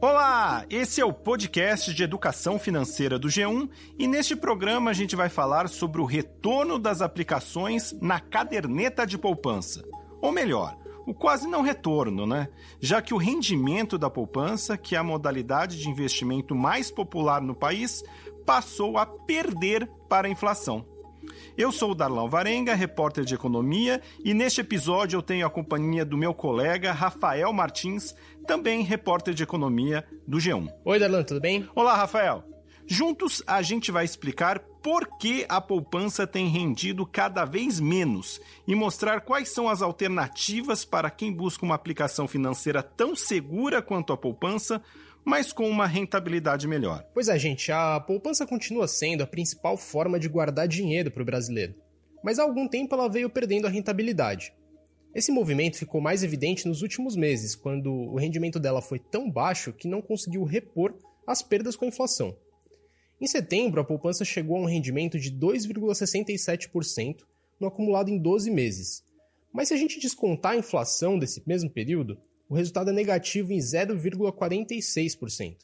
Olá, esse é o podcast de educação financeira do G1 e neste programa a gente vai falar sobre o retorno das aplicações na caderneta de poupança. Ou melhor, o quase não retorno, né? Já que o rendimento da poupança, que é a modalidade de investimento mais popular no país, passou a perder para a inflação. Eu sou o Darlão Varenga, repórter de economia, e neste episódio eu tenho a companhia do meu colega Rafael Martins, também repórter de economia do G1. Oi, Darlan, tudo bem? Olá, Rafael. Juntos a gente vai explicar por que a poupança tem rendido cada vez menos e mostrar quais são as alternativas para quem busca uma aplicação financeira tão segura quanto a poupança, mas com uma rentabilidade melhor. Pois é, gente, a poupança continua sendo a principal forma de guardar dinheiro para o brasileiro. Mas há algum tempo ela veio perdendo a rentabilidade. Esse movimento ficou mais evidente nos últimos meses, quando o rendimento dela foi tão baixo que não conseguiu repor as perdas com a inflação. Em setembro, a poupança chegou a um rendimento de 2,67% no acumulado em 12 meses. Mas se a gente descontar a inflação desse mesmo período, o resultado é negativo em 0,46%.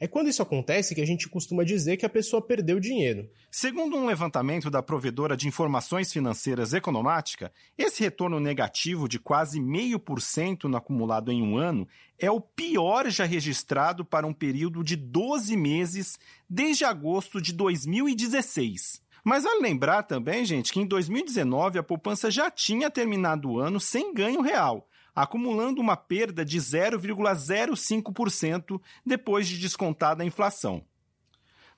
É quando isso acontece que a gente costuma dizer que a pessoa perdeu dinheiro. Segundo um levantamento da provedora de informações financeiras Economática, esse retorno negativo de quase 0,5% no acumulado em um ano é o pior já registrado para um período de 12 meses desde agosto de 2016. Mas vale lembrar também, gente, que em 2019 a poupança já tinha terminado o ano sem ganho real acumulando uma perda de 0,05% depois de descontada a inflação.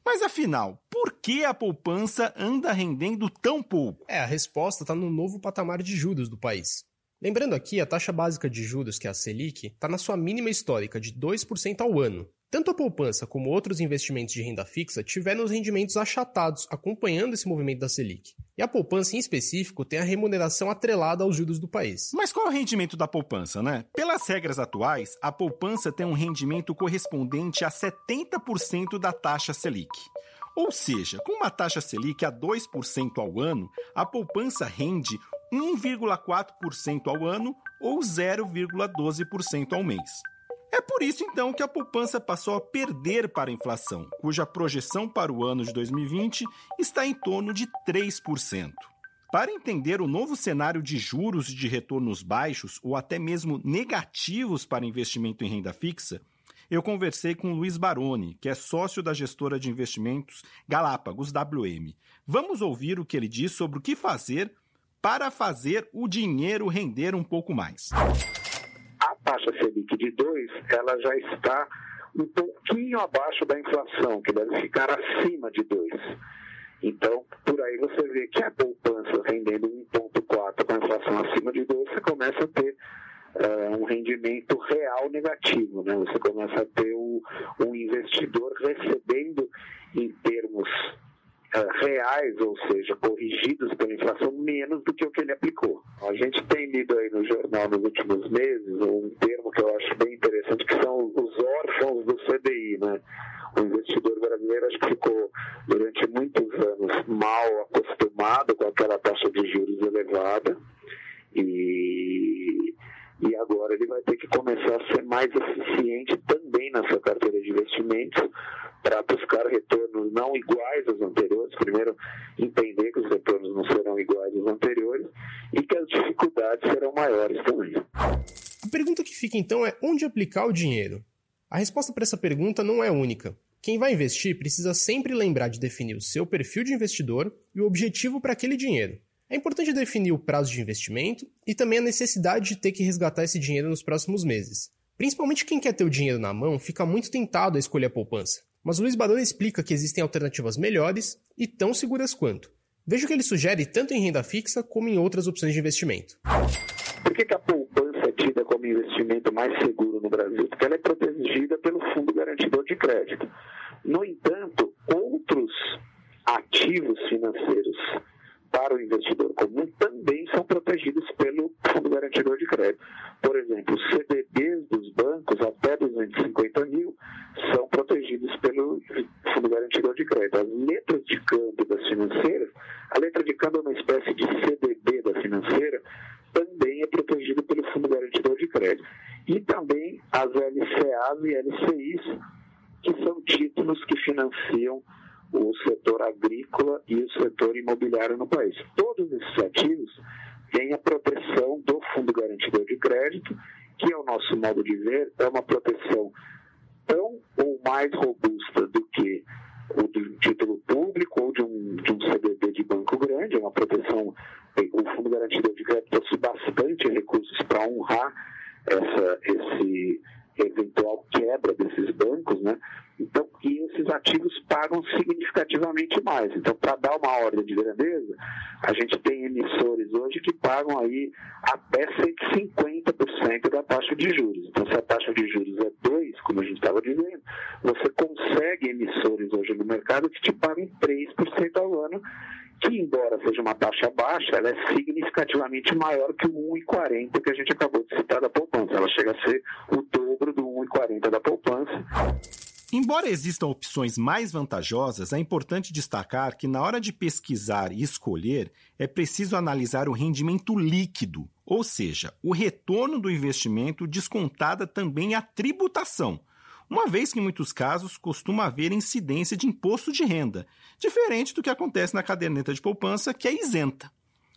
Mas afinal, por que a poupança anda rendendo tão pouco? É, a resposta está no novo patamar de juros do país. Lembrando aqui, a taxa básica de juros, que é a Selic, está na sua mínima histórica de 2% ao ano, tanto a poupança como outros investimentos de renda fixa tiveram os rendimentos achatados, acompanhando esse movimento da Selic. E a poupança, em específico, tem a remuneração atrelada aos juros do país. Mas qual é o rendimento da poupança, né? Pelas regras atuais, a poupança tem um rendimento correspondente a 70% da taxa Selic. Ou seja, com uma taxa Selic a 2% ao ano, a poupança rende 1,4% ao ano ou 0,12% ao mês. É por isso então que a poupança passou a perder para a inflação, cuja projeção para o ano de 2020 está em torno de 3%. Para entender o novo cenário de juros e de retornos baixos ou até mesmo negativos para investimento em renda fixa, eu conversei com Luiz Baroni, que é sócio da gestora de investimentos Galápagos WM. Vamos ouvir o que ele diz sobre o que fazer para fazer o dinheiro render um pouco mais taxa Selic de 2, ela já está um pouquinho abaixo da inflação, que deve ficar acima de 2. Então, por aí você vê que a poupança rendendo 1,4 com a inflação acima de 2, você começa a ter uh, um rendimento real negativo. Né? Você começa a ter o, um investidor recebendo em termos reais, ou seja, corrigidos pela inflação, menos do que o que ele aplicou. A gente tem lido aí no jornal nos últimos meses um termo que eu acho bem interessante, que são os órfãos do CDI, né? O investidor brasileiro acho que ficou durante muitos anos mal acostumado com aquela taxa de juros elevada e e agora ele vai ter que começar a ser mais eficiente também na sua carteira de investimentos para buscar retornos não iguais aos anteriores. Primeiro, entender que os retornos não serão iguais aos anteriores e que as dificuldades serão maiores também. A pergunta que fica então é onde aplicar o dinheiro? A resposta para essa pergunta não é única. Quem vai investir precisa sempre lembrar de definir o seu perfil de investidor e o objetivo para aquele dinheiro. É importante definir o prazo de investimento e também a necessidade de ter que resgatar esse dinheiro nos próximos meses. Principalmente quem quer ter o dinheiro na mão fica muito tentado a escolher a poupança. Mas Luiz Badana explica que existem alternativas melhores e tão seguras quanto. Veja o que ele sugere tanto em renda fixa como em outras opções de investimento. Por que, que a poupança é tida como investimento mais seguro no Brasil? Porque ela é protegida pelo Fundo Garantidor de Crédito. No entanto, outros ativos financeiros para o investidor comum também são protegidos pelo Fundo Garantidor de Crédito. Por exemplo, os CDBs dos bancos até 250 mil são protegidos pelo Fundo Garantidor de Crédito. As letras de câmbio das financeiras, a letra de câmbio é uma espécie de CDB da financeira, também é protegido pelo Fundo Garantidor de Crédito. E também as LCAs e LCIs ativos que financiam o setor agrícola e o setor imobiliário no país. Todos esses ativos têm a proteção do Fundo Garantidor de Crédito, que, ao nosso modo de ver, é uma proteção tão ou mais robusta do que o de título público ou de um, de um CDB de banco grande, é uma proteção. O Fundo Garantidor de Crédito trouxe bastante recursos para honrar essa, esse eventual quebra desses bancos, né? Então, e esses ativos pagam significativamente mais. Então, para dar uma ordem de grandeza, a gente tem emissores hoje que pagam aí até 150% da taxa de juros. Então, se a taxa de juros é 2, como a gente estava dizendo, você consegue emissores hoje no mercado que te pagam 3% ao ano que, embora seja uma taxa baixa, ela é significativamente maior que o 1,40 que a gente acabou de citar da poupança. Ela chega a ser o dobro do 1,40 da poupança. Embora existam opções mais vantajosas, é importante destacar que na hora de pesquisar e escolher, é preciso analisar o rendimento líquido, ou seja, o retorno do investimento descontada também a tributação, uma vez que em muitos casos costuma haver incidência de imposto de renda, diferente do que acontece na caderneta de poupança, que é isenta.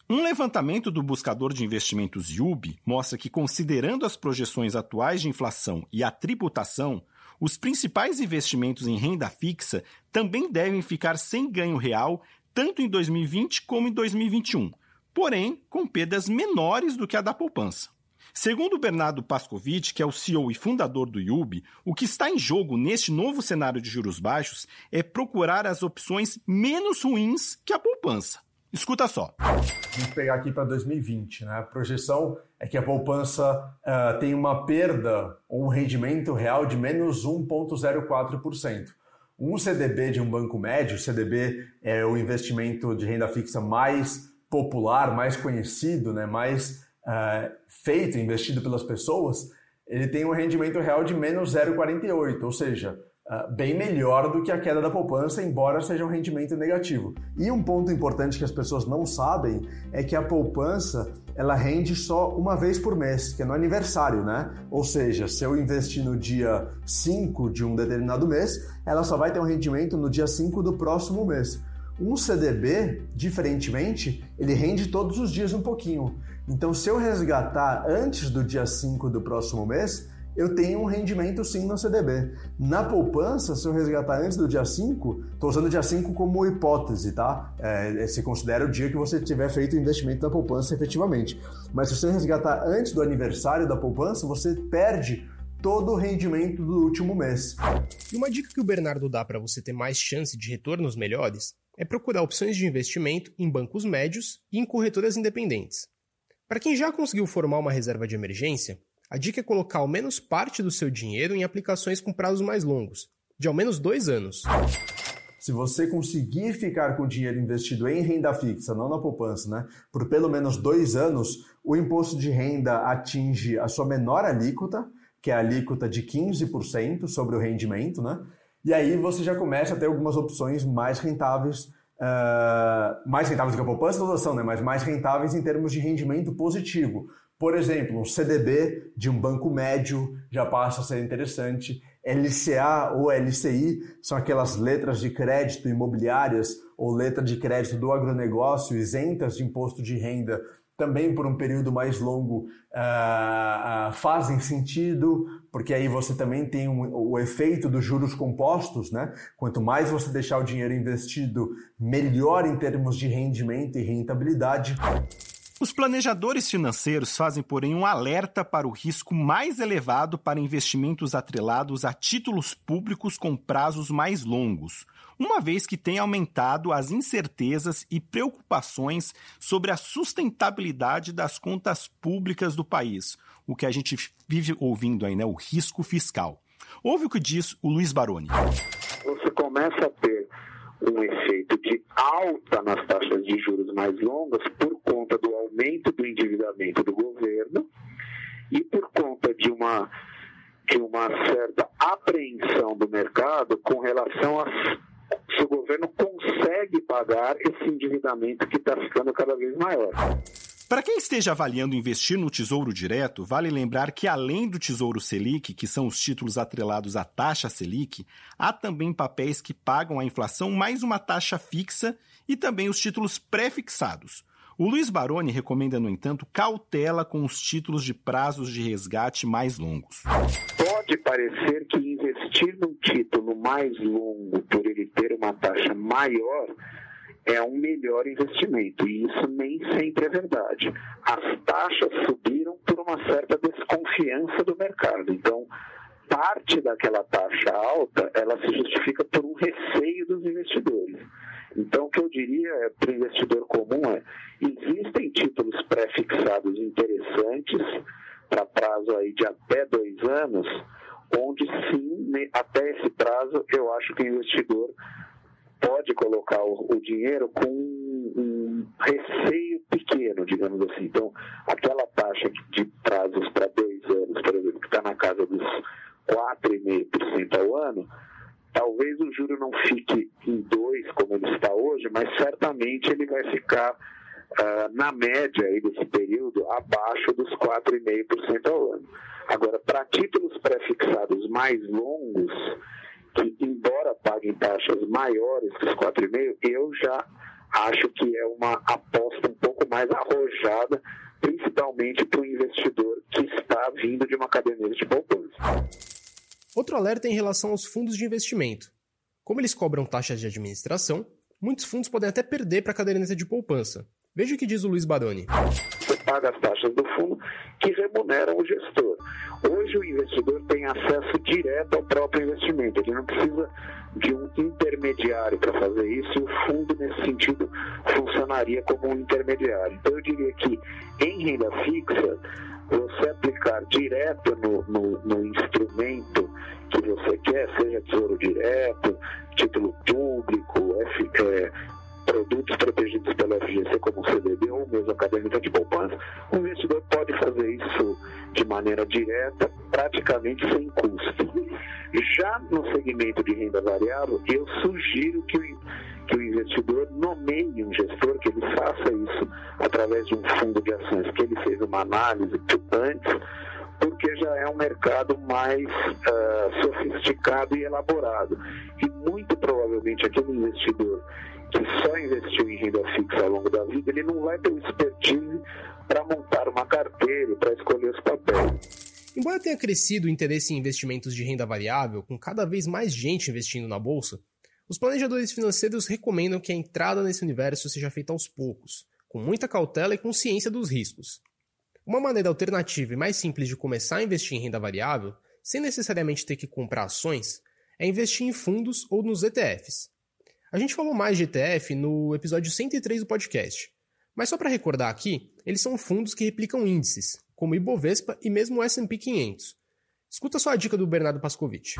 Um levantamento do buscador de investimentos IUB mostra que, considerando as projeções atuais de inflação e a tributação, os principais investimentos em renda fixa também devem ficar sem ganho real tanto em 2020 como em 2021, porém com perdas menores do que a da poupança. Segundo Bernardo Pascovitch, que é o CEO e fundador do IUB, o que está em jogo neste novo cenário de juros baixos é procurar as opções menos ruins que a poupança. Escuta só. Vamos pegar aqui para 2020, né? A projeção é que a poupança uh, tem uma perda ou um rendimento real de menos 1,04%. Um CDB de um banco médio, CDB é o investimento de renda fixa mais popular, mais conhecido, né? mais uh, feito, investido pelas pessoas, ele tem um rendimento real de menos 0,48, ou seja, Uh, bem melhor do que a queda da poupança, embora seja um rendimento negativo. E um ponto importante que as pessoas não sabem é que a poupança ela rende só uma vez por mês, que é no aniversário, né? Ou seja, se eu investir no dia 5 de um determinado mês, ela só vai ter um rendimento no dia 5 do próximo mês. Um CDB, diferentemente, ele rende todos os dias um pouquinho. Então, se eu resgatar antes do dia 5 do próximo mês, eu tenho um rendimento sim no CDB. Na poupança, se eu resgatar antes do dia 5, estou usando o dia 5 como hipótese, tá? É, se considera o dia que você tiver feito o investimento na poupança efetivamente. Mas se você resgatar antes do aniversário da poupança, você perde todo o rendimento do último mês. E uma dica que o Bernardo dá para você ter mais chance de retornos melhores é procurar opções de investimento em bancos médios e em corretoras independentes. Para quem já conseguiu formar uma reserva de emergência, a dica é colocar ao menos parte do seu dinheiro em aplicações com prazos mais longos, de ao menos dois anos. Se você conseguir ficar com o dinheiro investido em renda fixa, não na poupança, né, por pelo menos dois anos, o imposto de renda atinge a sua menor alíquota, que é a alíquota de 15% sobre o rendimento, né? E aí você já começa a ter algumas opções mais rentáveis, uh, mais rentáveis do que a poupança e doação, né? Mas mais rentáveis em termos de rendimento positivo. Por exemplo, um CDB de um banco médio já passa a ser interessante. LCA ou LCI são aquelas letras de crédito imobiliárias ou letra de crédito do agronegócio isentas de imposto de renda também por um período mais longo uh, uh, fazem sentido, porque aí você também tem um, o efeito dos juros compostos, né? Quanto mais você deixar o dinheiro investido, melhor em termos de rendimento e rentabilidade. Os planejadores financeiros fazem, porém, um alerta para o risco mais elevado para investimentos atrelados a títulos públicos com prazos mais longos, uma vez que tem aumentado as incertezas e preocupações sobre a sustentabilidade das contas públicas do país, o que a gente vive ouvindo aí, né, o risco fiscal. Ouve o que diz o Luiz Baroni. Você começa a ter um efeito de alta nas taxas de juros mais longas por conta do aumento do endividamento do governo e por conta de uma, de uma certa apreensão do mercado com relação a se o governo consegue pagar esse endividamento que está ficando cada vez maior. Para quem esteja avaliando investir no Tesouro Direto, vale lembrar que além do Tesouro Selic, que são os títulos atrelados à taxa Selic, há também papéis que pagam a inflação mais uma taxa fixa e também os títulos pré-fixados. O Luiz Baroni recomenda, no entanto, cautela com os títulos de prazos de resgate mais longos. Pode parecer que investir num título mais longo, por ele ter uma taxa maior, é um melhor investimento. E isso nem sempre é verdade. As taxas subiram por uma certa desconfiança do mercado. Então, parte daquela taxa alta, ela se justifica por um receio dos investidores. Então, o que eu diria é, para o investidor comum é, existem títulos pré-fixados interessantes para prazo aí de até dois anos, onde sim, até esse prazo, eu acho que o investidor pode colocar o, dinheiro com um receio pequeno, digamos assim. Então, aquela taxa de prazos para dois anos, por exemplo, que está na casa dos 4,5% ao ano, talvez o juro não fique em 2 como ele está hoje, mas certamente ele vai ficar uh, na média aí desse período abaixo dos 4,5% ao ano. Agora, para títulos pré-fixados mais longos, que, embora paguem taxas maiores que os 4,5%, eu já acho que é uma aposta um pouco mais arrojada, principalmente para o investidor que está vindo de uma caderneta de poupança. Outro alerta é em relação aos fundos de investimento. Como eles cobram taxas de administração, muitos fundos podem até perder para a caderneta de poupança. Veja o que diz o Luiz Baroni. Você paga as taxas do fundo que remuneram o gestor. Hoje o investidor tem acesso direto ao próprio investimento, ele não precisa de um intermediário para fazer isso, e o fundo, nesse sentido, funcionaria como um intermediário. Então, eu diria que em renda fixa, você aplicar direto no, no, no instrumento que você quer, seja tesouro direto, título público, F, é, produtos protegidos pela FGC como CDB ou mesmo caderneta de poupança, o investidor pode fazer isso de maneira direta, praticamente sem custo. Já no segmento de renda variável, eu sugiro que o, que o investidor nomeie um gestor, que ele faça isso através de um fundo de ações, que ele fez uma análise antes, porque já é um mercado mais uh, sofisticado e elaborado. E muito provavelmente aquele investidor que só investiu em renda fixa ao longo da vida, ele não vai ter expertise para montar uma carteira, para escolher os papéis. Embora tenha crescido o interesse em investimentos de renda variável, com cada vez mais gente investindo na bolsa, os planejadores financeiros recomendam que a entrada nesse universo seja feita aos poucos, com muita cautela e consciência dos riscos. Uma maneira alternativa e mais simples de começar a investir em renda variável, sem necessariamente ter que comprar ações, é investir em fundos ou nos ETFs, a gente falou mais de ETF no episódio 103 do podcast. Mas só para recordar aqui, eles são fundos que replicam índices, como Ibovespa e mesmo o S&P 500. Escuta só a dica do Bernardo Pascovitch.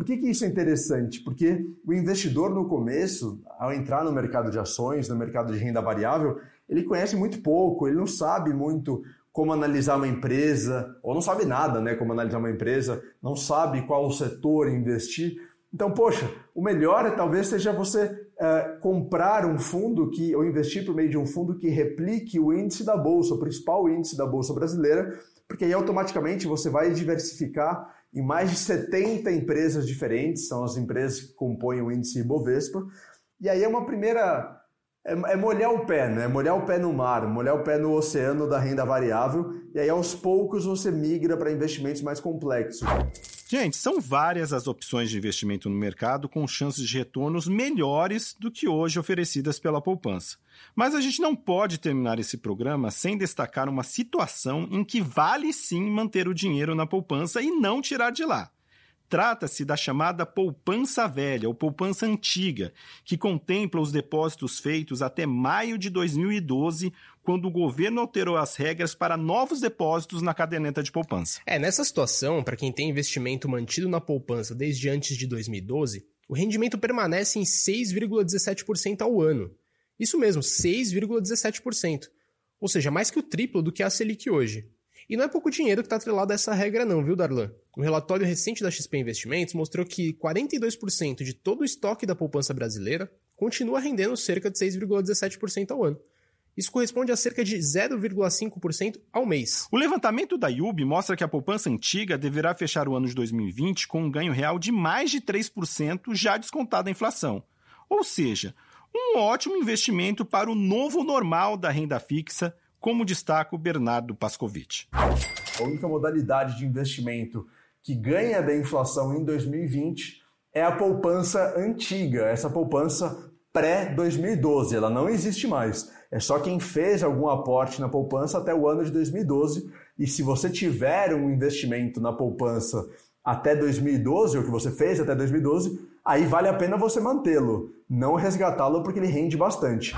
Por que, que isso é interessante? Porque o investidor no começo, ao entrar no mercado de ações, no mercado de renda variável, ele conhece muito pouco, ele não sabe muito como analisar uma empresa, ou não sabe nada, né? Como analisar uma empresa, não sabe qual setor investir. Então, poxa, o melhor é, talvez seja você uh, comprar um fundo que, ou investir por meio de um fundo que replique o índice da Bolsa, o principal índice da Bolsa brasileira, porque aí automaticamente você vai diversificar em mais de 70 empresas diferentes, são as empresas que compõem o índice Ibovespa, e aí é uma primeira é, é, molhar o pé, né? Molhar o pé no mar, molhar o pé no oceano da renda variável, e aí aos poucos você migra para investimentos mais complexos. Gente, são várias as opções de investimento no mercado com chances de retornos melhores do que hoje oferecidas pela poupança. Mas a gente não pode terminar esse programa sem destacar uma situação em que vale sim manter o dinheiro na poupança e não tirar de lá. Trata-se da chamada poupança velha ou poupança antiga, que contempla os depósitos feitos até maio de 2012, quando o governo alterou as regras para novos depósitos na caderneta de poupança. É, nessa situação, para quem tem investimento mantido na poupança desde antes de 2012, o rendimento permanece em 6,17% ao ano. Isso mesmo, 6,17%. Ou seja, mais que o triplo do que a Selic hoje. E não é pouco dinheiro que está atrelado a essa regra não, viu, Darlan? Um relatório recente da XP Investimentos mostrou que 42% de todo o estoque da poupança brasileira continua rendendo cerca de 6,17% ao ano. Isso corresponde a cerca de 0,5% ao mês. O levantamento da IUB mostra que a poupança antiga deverá fechar o ano de 2020 com um ganho real de mais de 3%, já descontada a inflação. Ou seja, um ótimo investimento para o novo normal da renda fixa, como destaca o Bernardo Pascovitch. A única modalidade de investimento que ganha da inflação em 2020 é a poupança antiga, essa poupança pré-2012. Ela não existe mais. É só quem fez algum aporte na poupança até o ano de 2012. E se você tiver um investimento na poupança até 2012, ou que você fez até 2012, aí vale a pena você mantê-lo, não resgatá-lo porque ele rende bastante.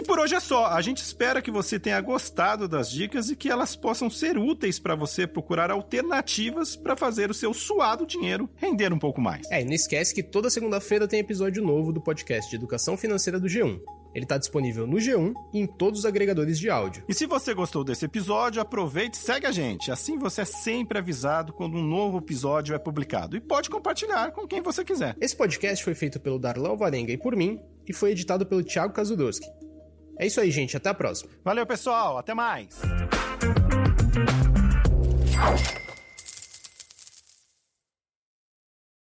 E por hoje é só. A gente espera que você tenha gostado das dicas e que elas possam ser úteis para você procurar alternativas para fazer o seu suado dinheiro render um pouco mais. É, e não esquece que toda segunda-feira tem episódio novo do podcast de Educação Financeira do G1. Ele está disponível no G1 e em todos os agregadores de áudio. E se você gostou desse episódio, aproveite e segue a gente. Assim você é sempre avisado quando um novo episódio é publicado. E pode compartilhar com quem você quiser. Esse podcast foi feito pelo Darlan Varenga e por mim, e foi editado pelo Thiago Kazudowski. É isso aí, gente. Até a próxima. Valeu, pessoal. Até mais.